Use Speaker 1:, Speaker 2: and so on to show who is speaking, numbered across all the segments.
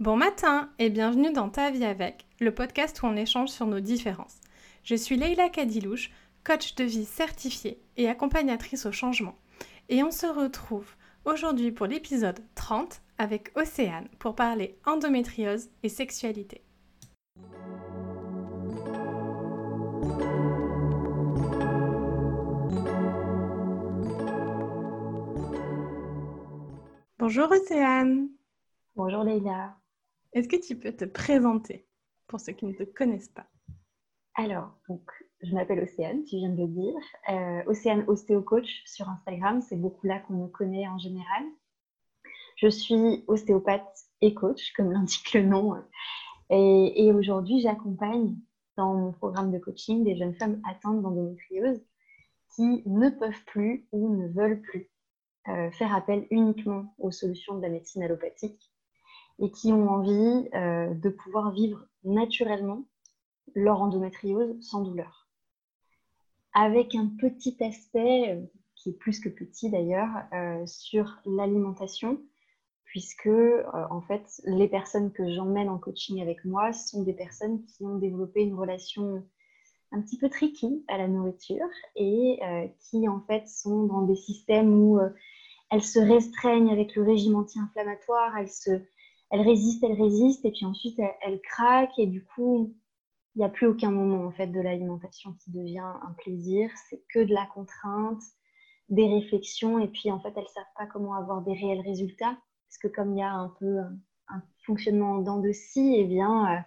Speaker 1: Bon matin et bienvenue dans Ta vie avec, le podcast où on échange sur nos différences. Je suis Leila Kadilouche, coach de vie certifiée et accompagnatrice au changement. Et on se retrouve aujourd'hui pour l'épisode 30 avec Océane pour parler endométriose et sexualité. Bonjour Océane.
Speaker 2: Bonjour Leïla.
Speaker 1: Est-ce que tu peux te présenter pour ceux qui ne te connaissent pas?
Speaker 2: Alors, donc, je m'appelle Océane, tu viens de le dire. Euh, Océane Ostéocoach sur Instagram, c'est beaucoup là qu'on me connaît en général. Je suis ostéopathe et coach, comme l'indique le nom. Et, aujourd'hui, j'accompagne dans mon programme de coaching des jeunes femmes atteintes d'endométriose qui ne peuvent plus ou ne veulent plus euh, faire appel uniquement aux solutions de la médecine allopathique et qui ont envie euh, de pouvoir vivre naturellement leur endométriose sans douleur. Avec un petit aspect, euh, qui est plus que petit d'ailleurs, sur l'alimentation, puisque en fait, les personnes que j'emmène en coaching avec moi sont des personnes qui ont développé une relation un petit peu tricky à la nourriture et qui en fait sont dans des systèmes où elles se restreignent avec le régime anti-inflammatoire, elles, se, elles résistent, elles résistent, et puis ensuite elles, craquent, et du coup, il n'y a plus aucun moment en fait de l'alimentation qui devient un plaisir, c'est que de la contrainte, des réflexions, et puis en fait elles ne savent pas comment avoir des réels résultats, parce que comme il y a un peu un fonctionnement en dents de scie, eh bien, euh,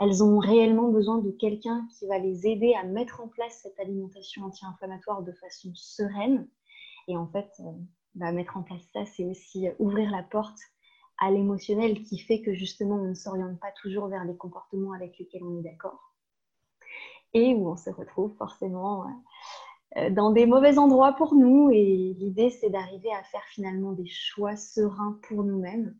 Speaker 2: elles ont réellement besoin de quelqu'un qui va les aider à mettre en place cette alimentation anti-inflammatoire de façon sereine. Et en fait, euh, bah, mettre en place ça, c'est aussi euh, ouvrir la porte à l'émotionnel qui fait que justement on ne s'oriente pas toujours vers les comportements avec lesquels on est d'accord et où on se retrouve forcément euh, euh, dans des mauvais endroits pour nous et l'idée c'est d'arriver à faire finalement des choix sereins pour nous-mêmes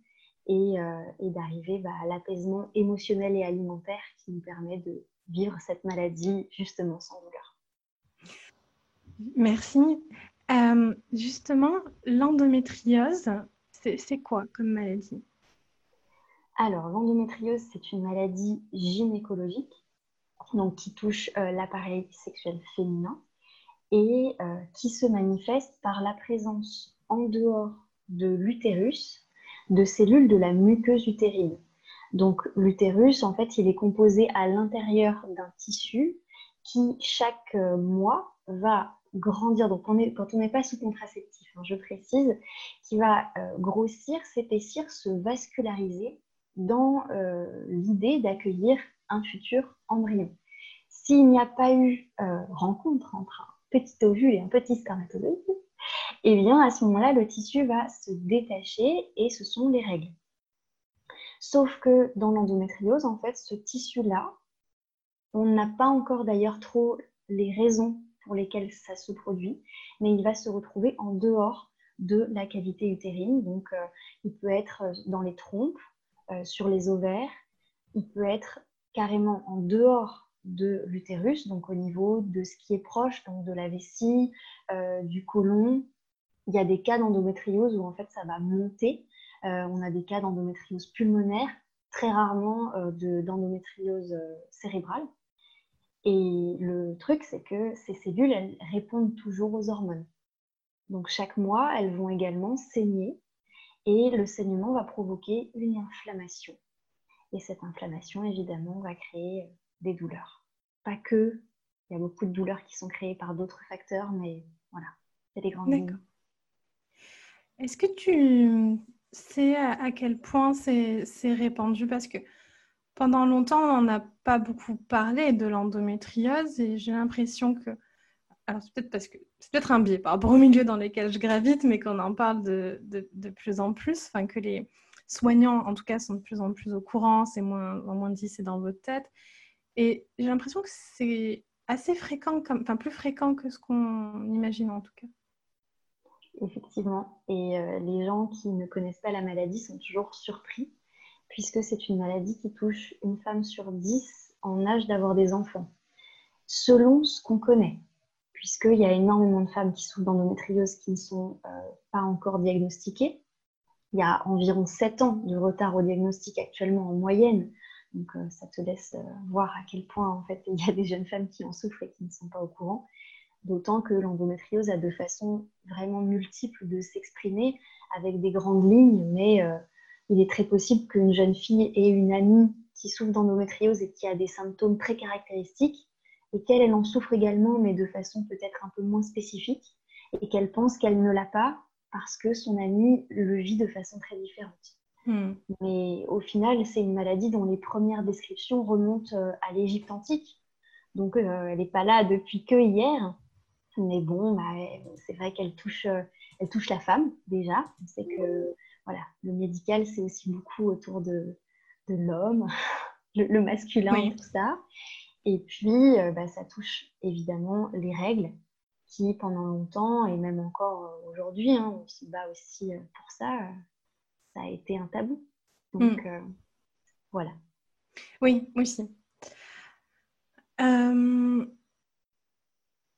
Speaker 2: et, d'arriver bah, à l'apaisement émotionnel et alimentaire qui nous permet de vivre cette maladie justement sans douleur.
Speaker 1: Merci. Euh, justement, l'endométriose, c'est quoi comme maladie?
Speaker 2: Alors, l'endométriose, c'est une maladie gynécologique donc qui touche euh, l'appareil sexuel féminin et euh, qui se manifeste par la présence en dehors de l'utérus de cellules de la muqueuse utérine. Donc l'utérus, en fait, il est composé à l'intérieur d'un tissu qui, chaque mois, va grandir. Donc, quand on n'est pas sous contraceptif, hein, je précise, qui va euh, grossir, s'épaissir, se vasculariser dans euh, l'idée d'accueillir un futur embryon. S'il n'y a pas eu euh, rencontre entre un petit ovule et un petit spermatozoïde, eh bien, à ce moment-là, le tissu va se détacher et ce sont les règles. Sauf que dans l'endométriose, en fait, ce tissu-là, on n'a pas encore d'ailleurs trop les raisons pour lesquels ça se produit, mais il va se retrouver en dehors de la cavité utérine. Donc, euh, il peut être euh, dans les trompes, euh, sur les ovaires, il peut être carrément en dehors de l'utérus, donc au niveau de ce qui est proche, donc de la vessie, du côlon. Il y a des cas d'endométriose où en fait ça va monter. on a des cas d'endométriose pulmonaire, très rarement d'endométriose cérébrale. Et le truc, c'est que ces cellules, elles répondent toujours aux hormones. Donc chaque mois, elles vont également saigner et le saignement va provoquer une inflammation. Et cette inflammation, évidemment, va créer des douleurs. Pas que, il y a beaucoup de douleurs qui sont créées par d'autres facteurs, mais voilà, c'est des grandes lignes.
Speaker 1: Est-ce que tu sais à quel point c'est répandu? Parce que pendant longtemps, on n'a pas beaucoup parlé de l'endométriose et j'ai l'impression que. Alors, c'est peut-être parce que c'est peut-être un biais par rapport au milieu dans lequel je gravite, mais qu'on en parle de, de, plus en plus, enfin que les soignants, en tout cas, sont de plus en plus au courant, c'est moins, dit, c'est dans votre tête. Et j'ai l'impression que c'est assez fréquent, enfin plus fréquent que ce qu'on imagine en tout cas.
Speaker 2: Effectivement. Et euh, les gens qui ne connaissent pas la maladie sont toujours surpris puisque c'est une maladie qui touche une femme sur dix en âge d'avoir des enfants, selon ce qu'on connaît, puisqu'il y a énormément de femmes qui souffrent d'endométriose qui ne sont euh, pas encore diagnostiquées. il y a environ 7 ans de retard au diagnostic actuellement en moyenne. Donc ça te laisse voir à quel point en fait il y a des jeunes femmes qui en souffrent et qui ne sont pas au courant. D'autant que l'endométriose a de façon vraiment multiple de s'exprimer avec des grandes lignes, mais il est très possible qu'une jeune fille ait une amie qui souffre d'endométriose et qui a des symptômes très caractéristiques, et qu'elle, elle en souffre également, mais de façon peut-être un peu moins spécifique, et qu'elle pense qu'elle ne l'a pas parce que son amie le vit de façon très différente. Hmm. Mais au final, c'est une maladie dont les premières descriptions remontent euh, à l'Égypte antique. Donc, euh, elle n'est pas là depuis que hier. Mais bon, bah, c'est vrai qu'elle touche, euh, elle touche la femme déjà. On sait que voilà, le médical, c'est aussi beaucoup autour de, de l'homme, le, masculin, tout ça. Et puis, euh, bah, ça touche évidemment les règles qui, pendant longtemps, et même encore euh, aujourd'hui, hein, on se bat aussi euh, pour ça, ça a été un tabou. Donc, mm. voilà.
Speaker 1: Oui, aussi.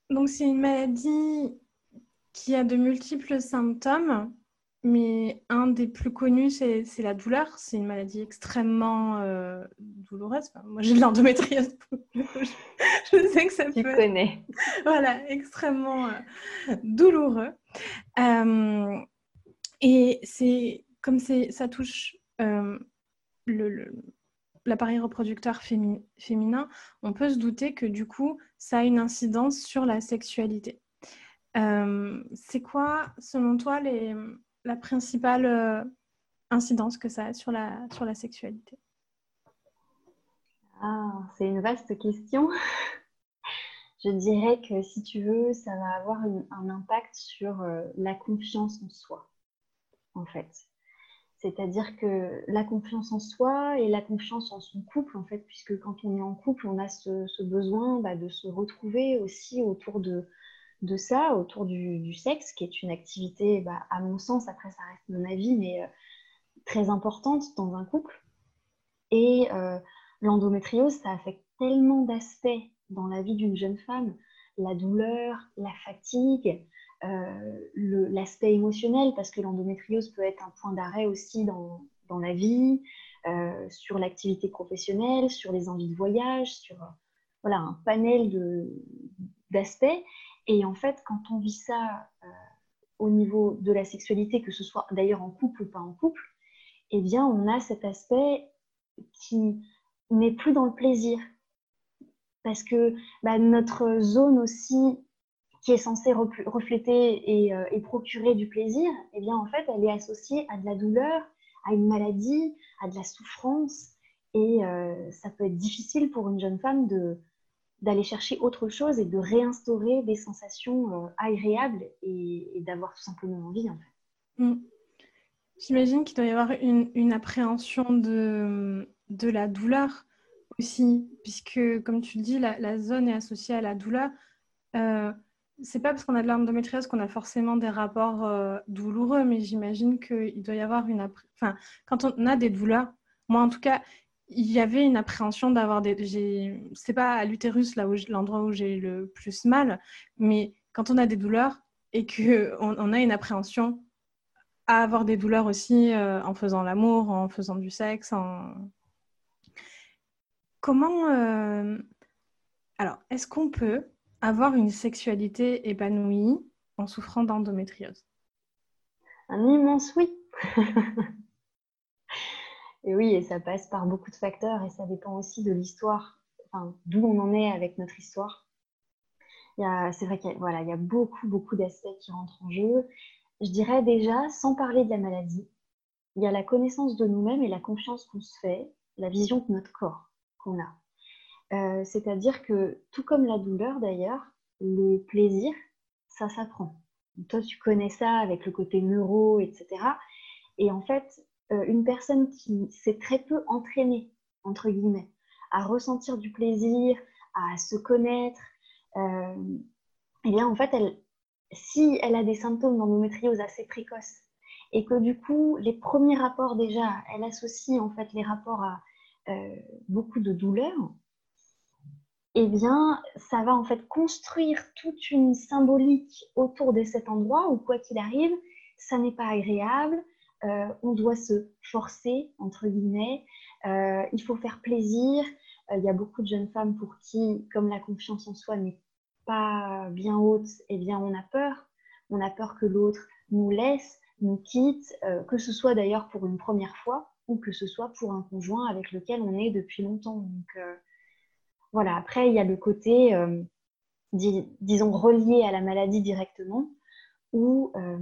Speaker 1: Donc, c'est une maladie qui a de multiples symptômes. Mais un des plus connus, c'est la douleur. C'est une maladie extrêmement euh, douloureuse. moi, j'ai de l'endométriose. je sais que ça
Speaker 2: tu peut... connais.
Speaker 1: voilà, extrêmement euh, douloureux. Euh, et c'est comme ça touche l'appareil reproducteur féminin, on peut se douter que du coup, ça a une incidence sur la sexualité. c'est quoi, selon toi, les la principale euh, incidence que ça a sur la, sur la sexualité
Speaker 2: ah, C'est une vaste question. Je dirais que si tu veux, ça va avoir un impact sur euh, la confiance en soi, en fait. C'est-à-dire que la confiance en soi et la confiance en son couple, en fait, puisque quand on est en couple, on a ce, besoin bah, de se retrouver aussi autour de, de ça autour du, sexe, qui est une activité, bah, à mon sens, après ça reste mon avis, mais euh, très importante dans un couple. Et euh, l'endométriose, ça affecte tellement d'aspects dans la vie d'une jeune femme, la douleur, la fatigue, euh, l'aspect émotionnel, parce que l'endométriose peut être un point d'arrêt aussi dans, dans, la vie, sur l'activité professionnelle, sur les envies de voyage, sur voilà, un panel d'aspects. Et en fait, quand on vit ça euh, au niveau de la sexualité, que ce soit d'ailleurs en couple ou pas en couple, eh bien, on a cet aspect qui n'est plus dans le plaisir. Parce que bah, notre zone aussi, qui est censée refléter euh, et, procurer du plaisir, eh bien, en fait, elle est associée à de la douleur, à une maladie, à de la souffrance. Et euh, ça peut être difficile pour une jeune femme de, d'aller chercher autre chose et de réinstaurer des sensations euh, agréables et, d'avoir tout simplement envie en fait.
Speaker 1: Mm. J'imagine qu'il doit y avoir une, appréhension de, de, la douleur aussi, puisque comme tu le dis, la, zone est associée à la douleur. Euh, c'est pas parce qu'on a de l'endométriose qu'on a forcément des rapports euh, douloureux, mais j'imagine qu'il doit y avoir une... Enfin, quand on a des douleurs, moi en tout cas, il y avait une appréhension d'avoir des. C'est pas à l'utérus l'endroit où j'ai le plus mal, mais quand on a des douleurs et que on, a une appréhension à avoir des douleurs aussi euh, en faisant l'amour, en faisant du sexe, en... comment euh, alors est-ce qu'on peut avoir une sexualité épanouie en souffrant d'endométriose?
Speaker 2: Un immense oui. Et oui, et ça passe par beaucoup de facteurs et ça dépend aussi de l'histoire, enfin, d'où on en est avec notre histoire. C'est vrai qu'il y, a, voilà, il y a beaucoup, beaucoup d'aspects qui rentrent en jeu. Je dirais déjà, sans parler de la maladie, il y a la connaissance de nous-mêmes et la confiance qu'on se fait, la vision de notre corps qu'on a. Euh, c'est-à-dire que, tout comme la douleur d'ailleurs, le plaisir, ça s'apprend. Toi, tu connais ça avec le côté neuro, etc. Et en fait, euh, une personne qui s'est très peu entraînée, entre guillemets, à ressentir du plaisir, à se connaître, euh, eh bien, en fait, si elle a des symptômes d'endométriose assez précoces et que du coup, les premiers rapports déjà, elle associe en fait les rapports à euh, beaucoup de douleur, eh bien, ça va en fait construire toute une symbolique autour de cet endroit où, quoi qu'il arrive, ça n'est pas agréable, on doit se forcer, entre guillemets, il faut faire plaisir. Il y a beaucoup de jeunes femmes pour qui, comme la confiance en soi n'est pas bien haute, eh bien on a peur. On a peur que l'autre nous laisse, nous quitte, que ce soit d'ailleurs pour une première fois ou que ce soit pour un conjoint avec lequel on est depuis longtemps. Voilà, après il y a le côté disons, reliées à la maladie directement, euh,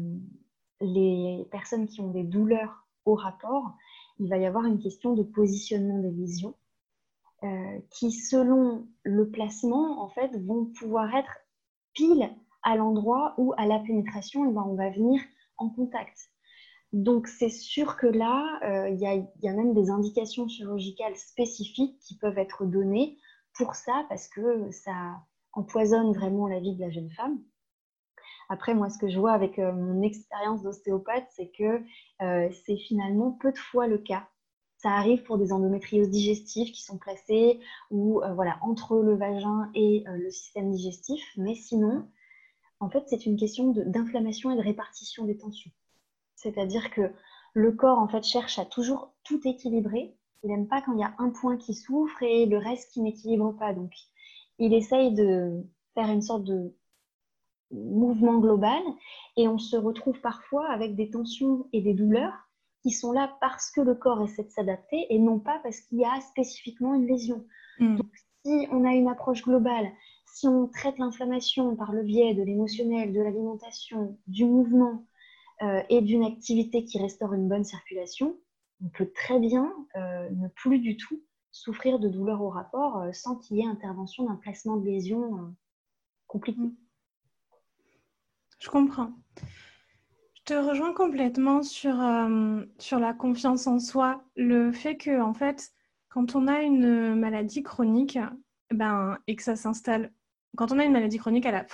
Speaker 2: les personnes qui ont des douleurs au rapport, il va y avoir une question de positionnement des lésions euh, qui, selon le placement, en fait, vont pouvoir être pile à l'endroit où, à la pénétration, eh ben, on va venir en contact. Donc, c'est sûr que là, euh, il y, a même des indications chirurgicales spécifiques qui peuvent être données pour ça, parce que ça, empoisonne vraiment la vie de la jeune femme. Après, moi, ce que je vois avec euh, mon expérience d'ostéopathe, c'est que euh, c'est finalement peu de fois le cas. Ça arrive pour des endométrioses digestives qui sont placées ou euh, voilà entre le vagin et le système digestif, mais sinon, en fait, c'est une question d'inflammation et de répartition des tensions. C'est-à-dire que le corps en fait cherche à toujours tout équilibrer. Il n'aime pas quand il y a un point qui souffre et le reste qui n'équilibre pas. Donc, il essaye de faire une sorte de mouvement global et on se retrouve parfois avec des tensions et des douleurs qui sont là parce que le corps essaie de s'adapter et non pas parce qu'il y a spécifiquement une lésion. Hmm. Donc, si on a une approche globale, si on traite l'inflammation par le biais de l'émotionnel, de l'alimentation, du mouvement euh, et d'une activité qui restaure une bonne circulation, on peut très bien euh, ne plus du tout souffrir de douleurs au rapport euh, sans qu'il y ait intervention d'un placement de lésion compliqué. Mm.
Speaker 1: Je comprends. Je te rejoins complètement sur, euh, sur la confiance en soi. Le fait que, en fait, quand on a une maladie chronique ben, et que ça s'installe, quand on a une maladie chronique, elle a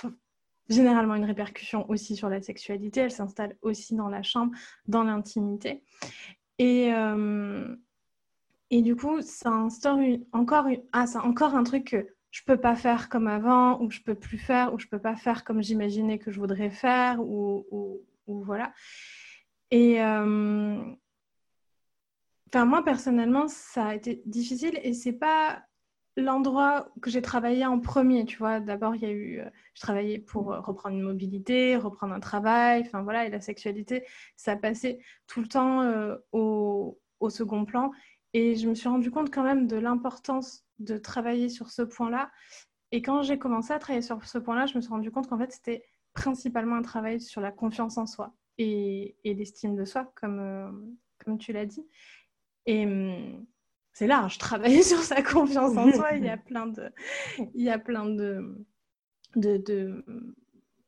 Speaker 1: généralement une répercussion aussi sur la sexualité, elle s'installe aussi dans la chambre, dans l'intimité. Et, et du coup, ça instaure encore, ah, encore un truc que je peux pas faire comme avant, ou je peux plus faire, ou je peux pas faire comme j'imaginais que je voudrais faire, ou, voilà. Et euh, moi, personnellement, ça a été difficile et c'est pas l'endroit que j'ai travaillé en premier, tu vois. D'abord, il y a eu, euh, je travaillais pour reprendre une mobilité, reprendre un travail, enfin voilà, et la sexualité, ça passait tout le temps euh, au, au, second plan. Et je me suis rendu compte quand même de l'importance de travailler sur ce point-là. Et quand j'ai commencé à travailler sur ce point-là, je me suis rendu compte qu'en fait, c'était principalement un travail sur la confiance en soi et, l'estime de soi, comme, euh, comme tu l'as dit. Et hum, c'est large, travailler sur sa confiance en soi. Il y a plein de, il y a plein de, de, de,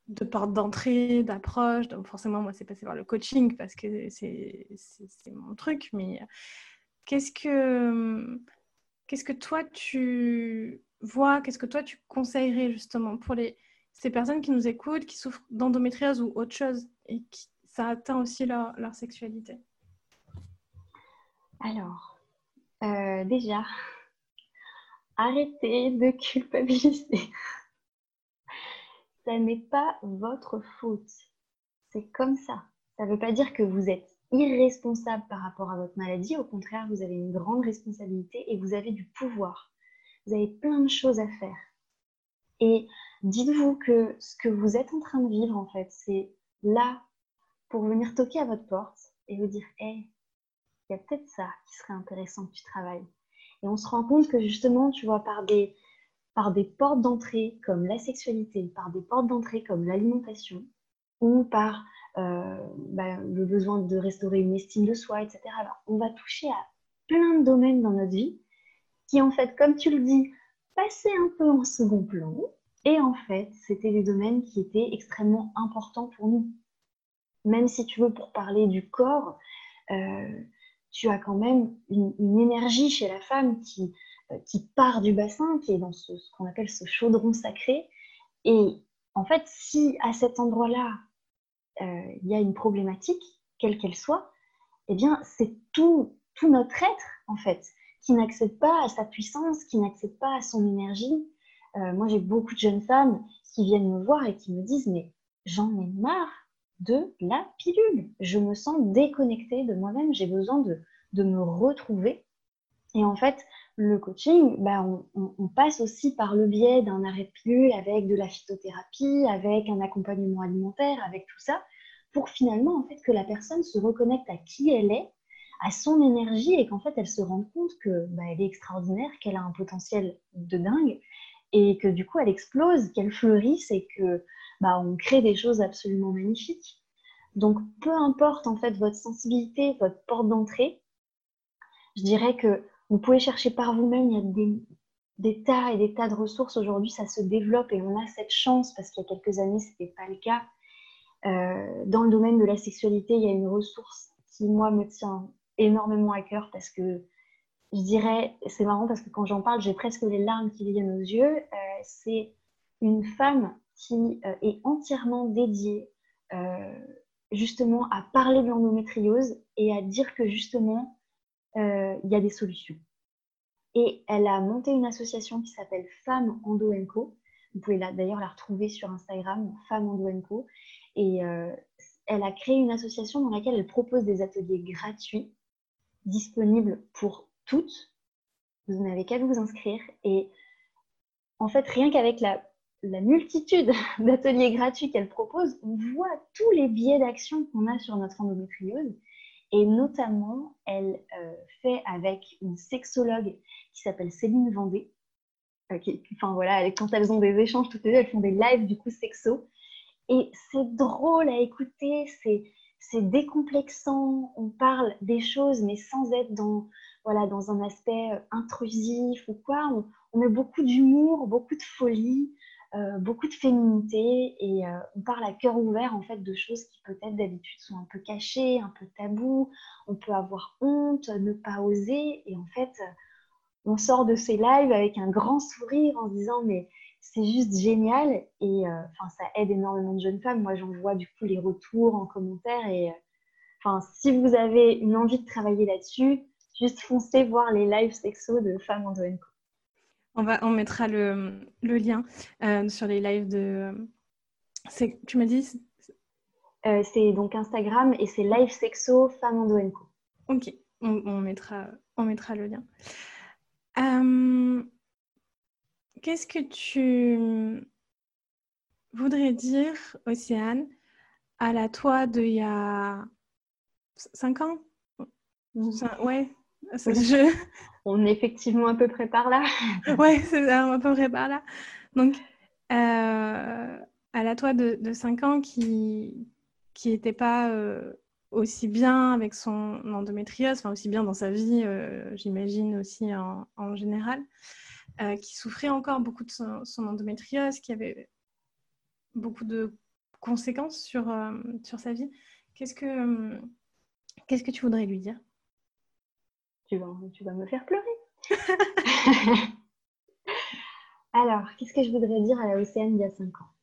Speaker 1: de portes d'entrée, d'approches. Donc forcément, moi, c'est passé par le coaching parce que c'est mon truc. Mais Qu'est-ce que, qu'est-ce que toi tu vois, qu'est-ce que toi tu conseillerais justement pour ces personnes qui nous écoutent, qui souffrent d'endométriose ou autre chose et qui ça atteint aussi leur, leur sexualité?
Speaker 2: Alors, euh, déjà, arrêtez de culpabiliser. Ça n'est pas votre faute. C'est comme ça. Ça ne veut pas dire que vous êtes irresponsable par rapport à votre maladie. Au contraire, vous avez une grande responsabilité et vous avez du pouvoir. Vous avez plein de choses à faire. Et dites-vous que ce que vous êtes en train de vivre, en fait, c'est là pour venir toquer à votre porte et vous dire Hé, il y a peut-être ça qui serait intéressant que tu travailles. Et on se rend compte que justement, tu vois, par des, par des portes d'entrée comme la sexualité, par des portes d'entrée comme l'alimentation, ou par bah, le besoin de restaurer une estime de soi, etc. On va toucher à plein de domaines dans notre vie qui, en fait, comme tu le dis, passaient un peu en second plan. Et en fait, c'était des domaines qui étaient extrêmement importants pour nous. Même si tu veux, pour parler du corps, euh, tu as quand même une, énergie chez la femme qui, euh, qui part du bassin, qui est dans ce qu'on appelle ce chaudron sacré. Et en fait, si à cet endroit-là, euh, il y a une problématique, quelle qu'elle soit, eh bien, c'est tout, tout notre être, en fait, qui n'accède pas à sa puissance, qui n'accède pas à son énergie. Euh, moi, j'ai beaucoup de jeunes femmes qui viennent me voir et qui me disent, mais j'en ai marre de la pilule. Je me sens déconnectée de moi-même, j'ai besoin de, de, me retrouver. Et en fait, le coaching, bah, on, passe aussi par le biais d'un arrêt de pilule avec de la phytothérapie, avec un accompagnement alimentaire, avec tout ça, pour finalement en fait que la personne se reconnecte à qui elle est, à son énergie et qu'en fait elle se rende compte que bah, elle est extraordinaire, qu'elle a un potentiel de dingue et que du coup elle explose, qu'elle fleurisse et que bah, on crée des choses absolument magnifiques. Donc peu importe en fait votre sensibilité, votre porte d'entrée, je dirais que vous pouvez chercher par vous-même. Il y a des, tas et des tas de ressources aujourd'hui, ça se développe et on a cette chance parce qu'il y a quelques années ce n'était pas le cas. Euh, dans le domaine de la sexualité, il y a une ressource qui moi me tient énormément à cœur parce que je dirais, c'est marrant parce que quand j'en parle, j'ai presque les larmes qui viennent aux yeux. Euh, c'est une femme qui euh, est entièrement dédiée justement à parler de l'endométriose et à dire que justement, il y a des solutions. Et elle a monté une association qui s'appelle Femmes Endo Co. Vous pouvez d'ailleurs la retrouver sur Instagram, Femmes Endo Co. Et elle a créé une association dans laquelle elle propose des ateliers gratuits disponibles pour toutes. Vous n'avez qu'à vous inscrire. Et en fait, rien qu'avec la, multitude d'ateliers gratuits qu'elle propose, on voit tous les biais d'action qu'on a sur notre endométriose. Et notamment, elle euh, fait avec une sexologue qui s'appelle Céline Vendée. Euh, voilà, quand elles ont des échanges toutes les deux, elles font des lives du coup sexo. Et c'est drôle à écouter, c'est décomplexant. On parle des choses, mais sans être dans voilà, dans un aspect euh, intrusif ou quoi. On, met beaucoup d'humour, beaucoup de folie, euh, beaucoup de féminité et euh, on parle à cœur ouvert en fait de choses qui peut-être d'habitude sont un peu cachées, un peu tabous. On peut avoir honte, ne pas oser et en fait on sort de ces lives avec un grand sourire en se disant mais c'est juste génial et enfin ça aide énormément de jeunes femmes. Moi j'en vois du coup les retours en commentaire et si vous avez une envie de travailler là-dessus, juste foncez voir les lives sexo de Femmes en
Speaker 1: On, va, on mettra le, le lien euh, sur les lives de. Tu m'as dit
Speaker 2: euh, C'est donc Instagram et c'est live sexo Femmes en
Speaker 1: Ok, on, mettra, on mettra le lien. Euh, qu'est-ce que tu voudrais dire, Océane, à la toi d'il y a 5 ans? Ouais,
Speaker 2: On est effectivement à peu près par là.
Speaker 1: oui, c'est à peu près par là. Donc, euh, à la toi de, 5 ans qui qui n'était pas euh, aussi bien avec son endométriose, enfin aussi bien dans sa vie, euh, j'imagine aussi en, général, qui souffrait encore beaucoup de son, son, endométriose, qui avait beaucoup de conséquences sur, sa vie. Qu'est-ce que, qu'est-ce que tu voudrais lui dire?
Speaker 2: Tu vas, me faire pleurer. Alors, qu'est-ce que je voudrais dire à la Océane il y a 5 ans?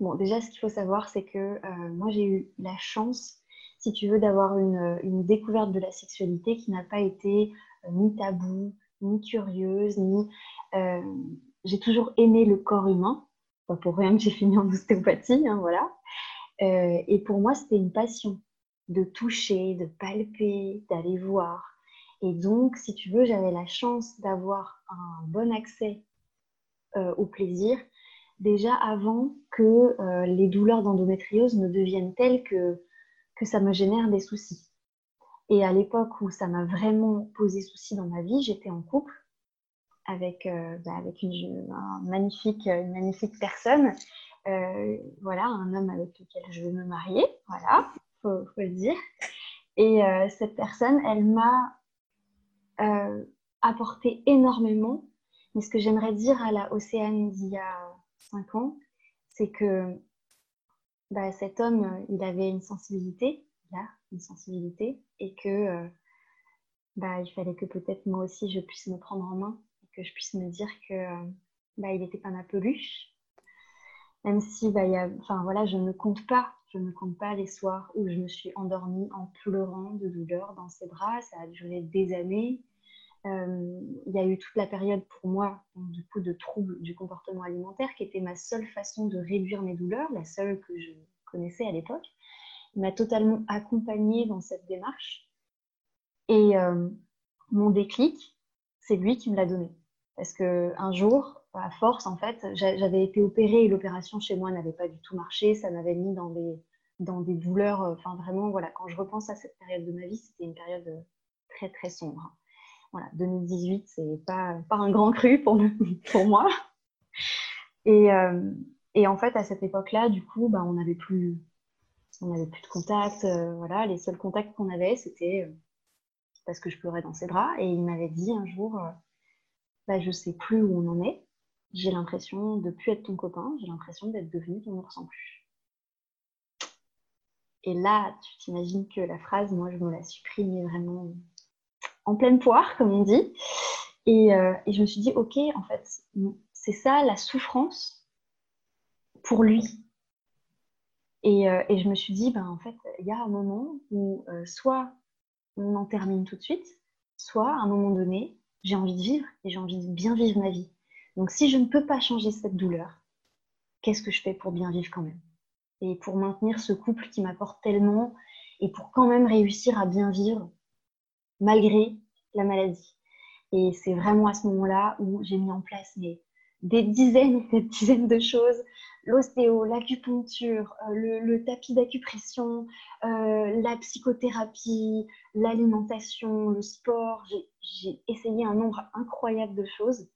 Speaker 2: Bon, déjà, ce qu'il faut savoir, c'est que euh, moi, j'ai eu la chance, si tu veux, d'avoir une, découverte de la sexualité qui n'a pas été euh, ni tabou, ni curieuse, ni... Euh, j'ai toujours aimé le corps humain. Pas pour rien que j'ai fini en ostéopathie, hein, voilà. et pour moi, c'était une passion de toucher, de palper, d'aller voir. Et donc, si tu veux, j'avais la chance d'avoir un bon accès euh, au plaisir déjà avant que euh, les douleurs d'endométriose ne deviennent telles que, que ça me génère des soucis. Et à l'époque où ça m'a vraiment posé souci dans ma vie, j'étais en couple avec, euh, bah, avec une, magnifique, une magnifique personne. voilà, un homme avec lequel je veux me marier, voilà, faut le dire. Et cette personne, elle m'a euh, apporté énormément. Mais ce que j'aimerais dire à la Océane d'il y a 5 ans, c'est que bah, cet homme, il avait une sensibilité, il a une sensibilité, et que euh, bah, il fallait que peut-être moi aussi je puisse me prendre en main, et que je puisse me dire que bah, il n'était pas ma peluche. Même si bah, voilà, je ne compte pas, je ne compte pas les soirs où je me suis endormie en pleurant de douleur dans ses bras. Ça a duré des années. Il y a eu toute la période pour moi du coup de troubles du comportement alimentaire qui était ma seule façon de réduire mes douleurs, la seule que je connaissais à l'époque. Il m'a totalement accompagnée dans cette démarche. Et mon déclic, c'est lui qui me l'a donné. Parce qu'un jour, à force, en fait, j'avais été opérée et l'opération chez moi n'avait pas du tout marché. Ça m'avait mis dans des, dans des douleurs. Enfin, vraiment, voilà, quand je repense à cette période de ma vie, c'était une période euh, très, très sombre. Voilà, 2018, c'est pas, pas un grand cru pour, pour moi. Et, euh, et, en fait, à cette époque-là, du coup, bah, on n'avait plus, on plus de contact. voilà, les seuls contacts qu'on avait, c'était parce que je pleurais dans ses bras. Et il m'avait dit un jour, bah, je sais plus où on en est. J'ai l'impression de plus être ton copain. J'ai l'impression d'être devenu ton ours en plus. Et là, tu t'imagines que la phrase, moi, je me la suis vraiment en pleine poire, comme on dit. Euh, et, je me suis dit, ok, en fait, c'est ça la souffrance pour lui. Et, euh, je me suis dit, ben, en fait, il y a un moment où euh, soit on en termine tout de suite, soit à un moment donné, j'ai envie de vivre et j'ai envie de bien vivre ma vie. Donc si je ne peux pas changer cette douleur, qu'est-ce que je fais pour bien vivre quand même? Et pour maintenir ce couple qui m'apporte tellement et pour quand même réussir à bien vivre malgré la maladie. Et c'est vraiment à ce moment-là où j'ai mis en place des dizaines et des dizaines de choses. L'ostéo, l'acupuncture, euh, le, tapis d'acupression, euh, la psychothérapie, l'alimentation, le sport. J'ai essayé un nombre incroyable de choses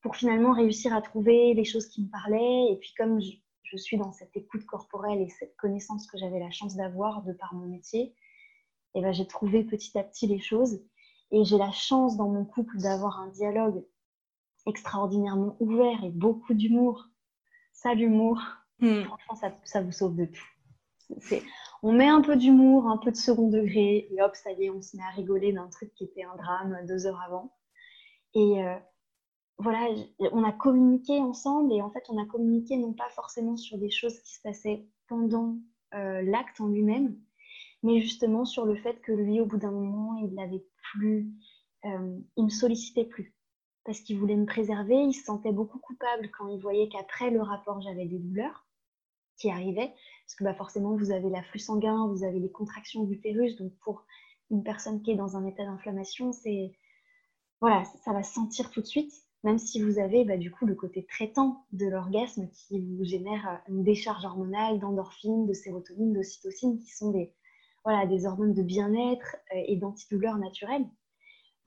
Speaker 2: pour finalement réussir à trouver les choses qui me parlaient. Et puis comme je, je suis dans cette écoute corporelle et cette connaissance que j'avais la chance d'avoir de par mon métier, et ben, j'ai trouvé petit à petit les choses. Et j'ai la chance dans mon couple d'avoir un dialogue extraordinairement ouvert et beaucoup d'humour. Ça, l'humour, hmm. franchement, ça, ça, vous sauve de tout. on met un peu d'humour, un peu de second degré, et hop, ça y est, on se met à rigoler d'un truc qui était un drame deux heures avant. Et euh, voilà, on a communiqué ensemble, et en fait, on a communiqué non pas forcément sur des choses qui se passaient pendant euh, l'acte en lui-même, mais justement sur le fait que lui, au bout d'un moment, il n'avait plus, euh, il me sollicitait plus parce qu'il voulait me préserver. Il se sentait beaucoup coupable quand il voyait qu'après le rapport, j'avais des douleurs qui arrivaient parce que bah, forcément, vous avez l'afflux sanguin, vous avez les contractions d'utérus. Donc, pour une personne qui est dans un état d'inflammation, c'est voilà, ça va se sentir tout de suite même si vous avez bah, du coup le côté traitant de l'orgasme qui vous génère une décharge hormonale d'endorphine, de sérotonine, d'ocytocine, qui sont des, voilà, des hormones de bien-être euh, et d'antidouleurs naturelles.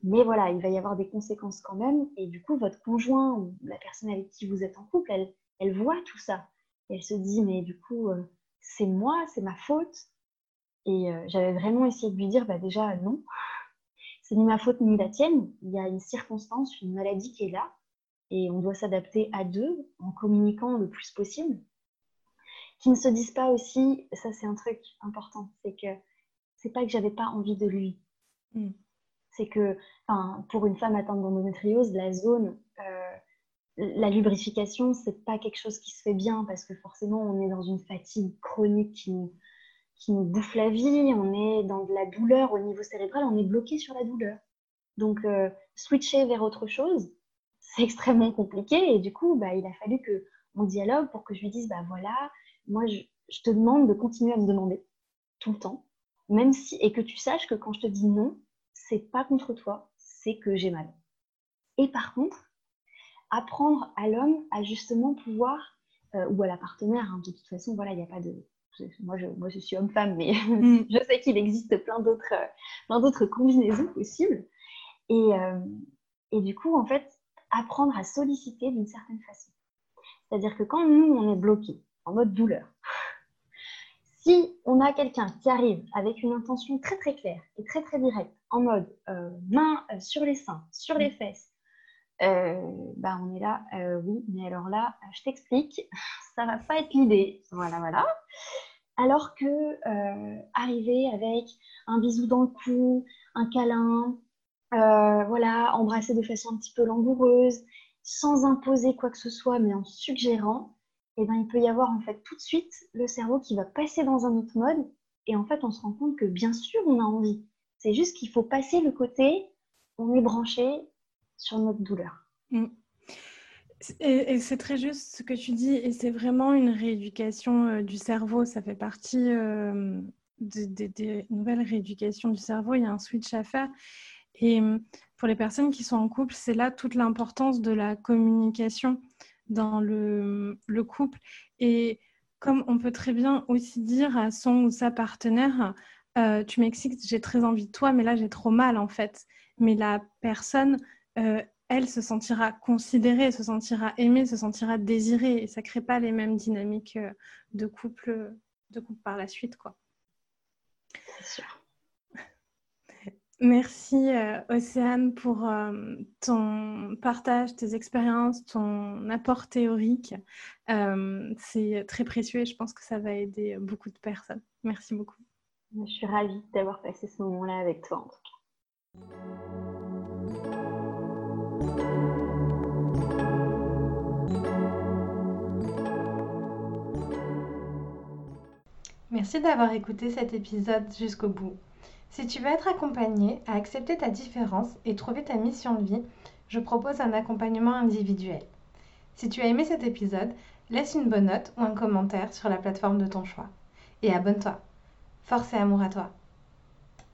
Speaker 2: Mais voilà, il va y avoir des conséquences quand même. Et du coup, votre conjoint ou la personne avec qui vous êtes en couple, elle, voit tout ça. elle se dit, mais du coup, euh, c'est moi, c'est ma faute. Et euh, j'avais vraiment essayé de lui dire, bah déjà, non, c'est ni ma faute ni la tienne. Il y a une circonstance, une maladie qui est là. Et on doit s'adapter à deux en communiquant le plus possible. Qui ne se disent pas aussi, ça c'est un truc important, c'est que c'est pas que j'avais pas envie de lui. Hmm. C'est que, pour une femme atteinte d'endométriose, la zone, euh, la lubrification, c'est pas quelque chose qui se fait bien parce que forcément, on est dans une fatigue chronique qui nous, qui nous bouffe la vie, on est dans de la douleur au niveau cérébral, on est bloqué sur la douleur. Donc, euh, switcher vers autre chose, c'est extrêmement compliqué et du coup, bah, il a fallu que on dialogue pour que je lui dise, bah voilà, moi, je te demande de continuer à me demander tout le temps même si, et que tu saches que quand je te dis non, c'est pas contre toi, c'est que j'ai mal. Et par contre, apprendre à l'homme à justement pouvoir, euh, ou à la partenaire, hein, de toute façon, voilà, il n'y a pas de. Moi je, moi, je suis homme-femme, mais mm. je sais qu'il existe plein d'autres, plein d'autres combinaisons possibles. Et, euh, et du coup, en fait, apprendre à solliciter d'une certaine façon. C'est-à-dire que quand nous, on est bloqué, en mode douleur, si on a quelqu'un qui arrive avec une intention très très claire et très très directe, en mode euh, main euh, sur les seins, sur les fesses, euh, bah on est là, oui, mais alors là, je t'explique, ça va pas être l'idée. Voilà, voilà. Alors que arriver avec un bisou dans le cou, un câlin, voilà, embrasser de façon un petit peu langoureuse, sans imposer quoi que ce soit, mais en suggérant, eh ben, il peut y avoir en fait tout de suite le cerveau qui va passer dans un autre mode et en fait on se rend compte que bien sûr on a envie. C'est juste qu'il faut passer le côté on est branché sur notre douleur. Mm.
Speaker 1: Et, c'est très juste ce que tu dis, et c'est vraiment une rééducation euh, du cerveau. Ça fait partie euh, des nouvelles rééducations du cerveau, il y a un switch à faire. Et hum, pour les personnes qui sont en couple, c'est là toute l'importance de la communication dans le, le, couple. Et comme on peut très bien aussi dire à son ou sa partenaire, euh, tu m'excites, j'ai très envie de toi, mais là j'ai trop mal en fait. Mais la personne, euh, elle se sentira considérée, se sentira aimée, se sentira désirée. Et ça ne crée pas les mêmes dynamiques euh, de couple, de couple par la suite. quoi.
Speaker 2: Sûr.
Speaker 1: Merci Océane pour ton partage, tes expériences, ton apport théorique. c'est très précieux et je pense que ça va aider beaucoup de personnes. Merci beaucoup.
Speaker 2: Je suis ravie d'avoir passé ce moment-là avec toi en tout cas.
Speaker 1: Merci d'avoir écouté cet épisode jusqu'au bout. Si tu veux être accompagné à accepter ta différence et trouver ta mission de vie, je propose un accompagnement individuel. Si tu as aimé cet épisode, laisse une bonne note ou un commentaire sur la plateforme de ton choix. Et abonne-toi. Force et amour à toi.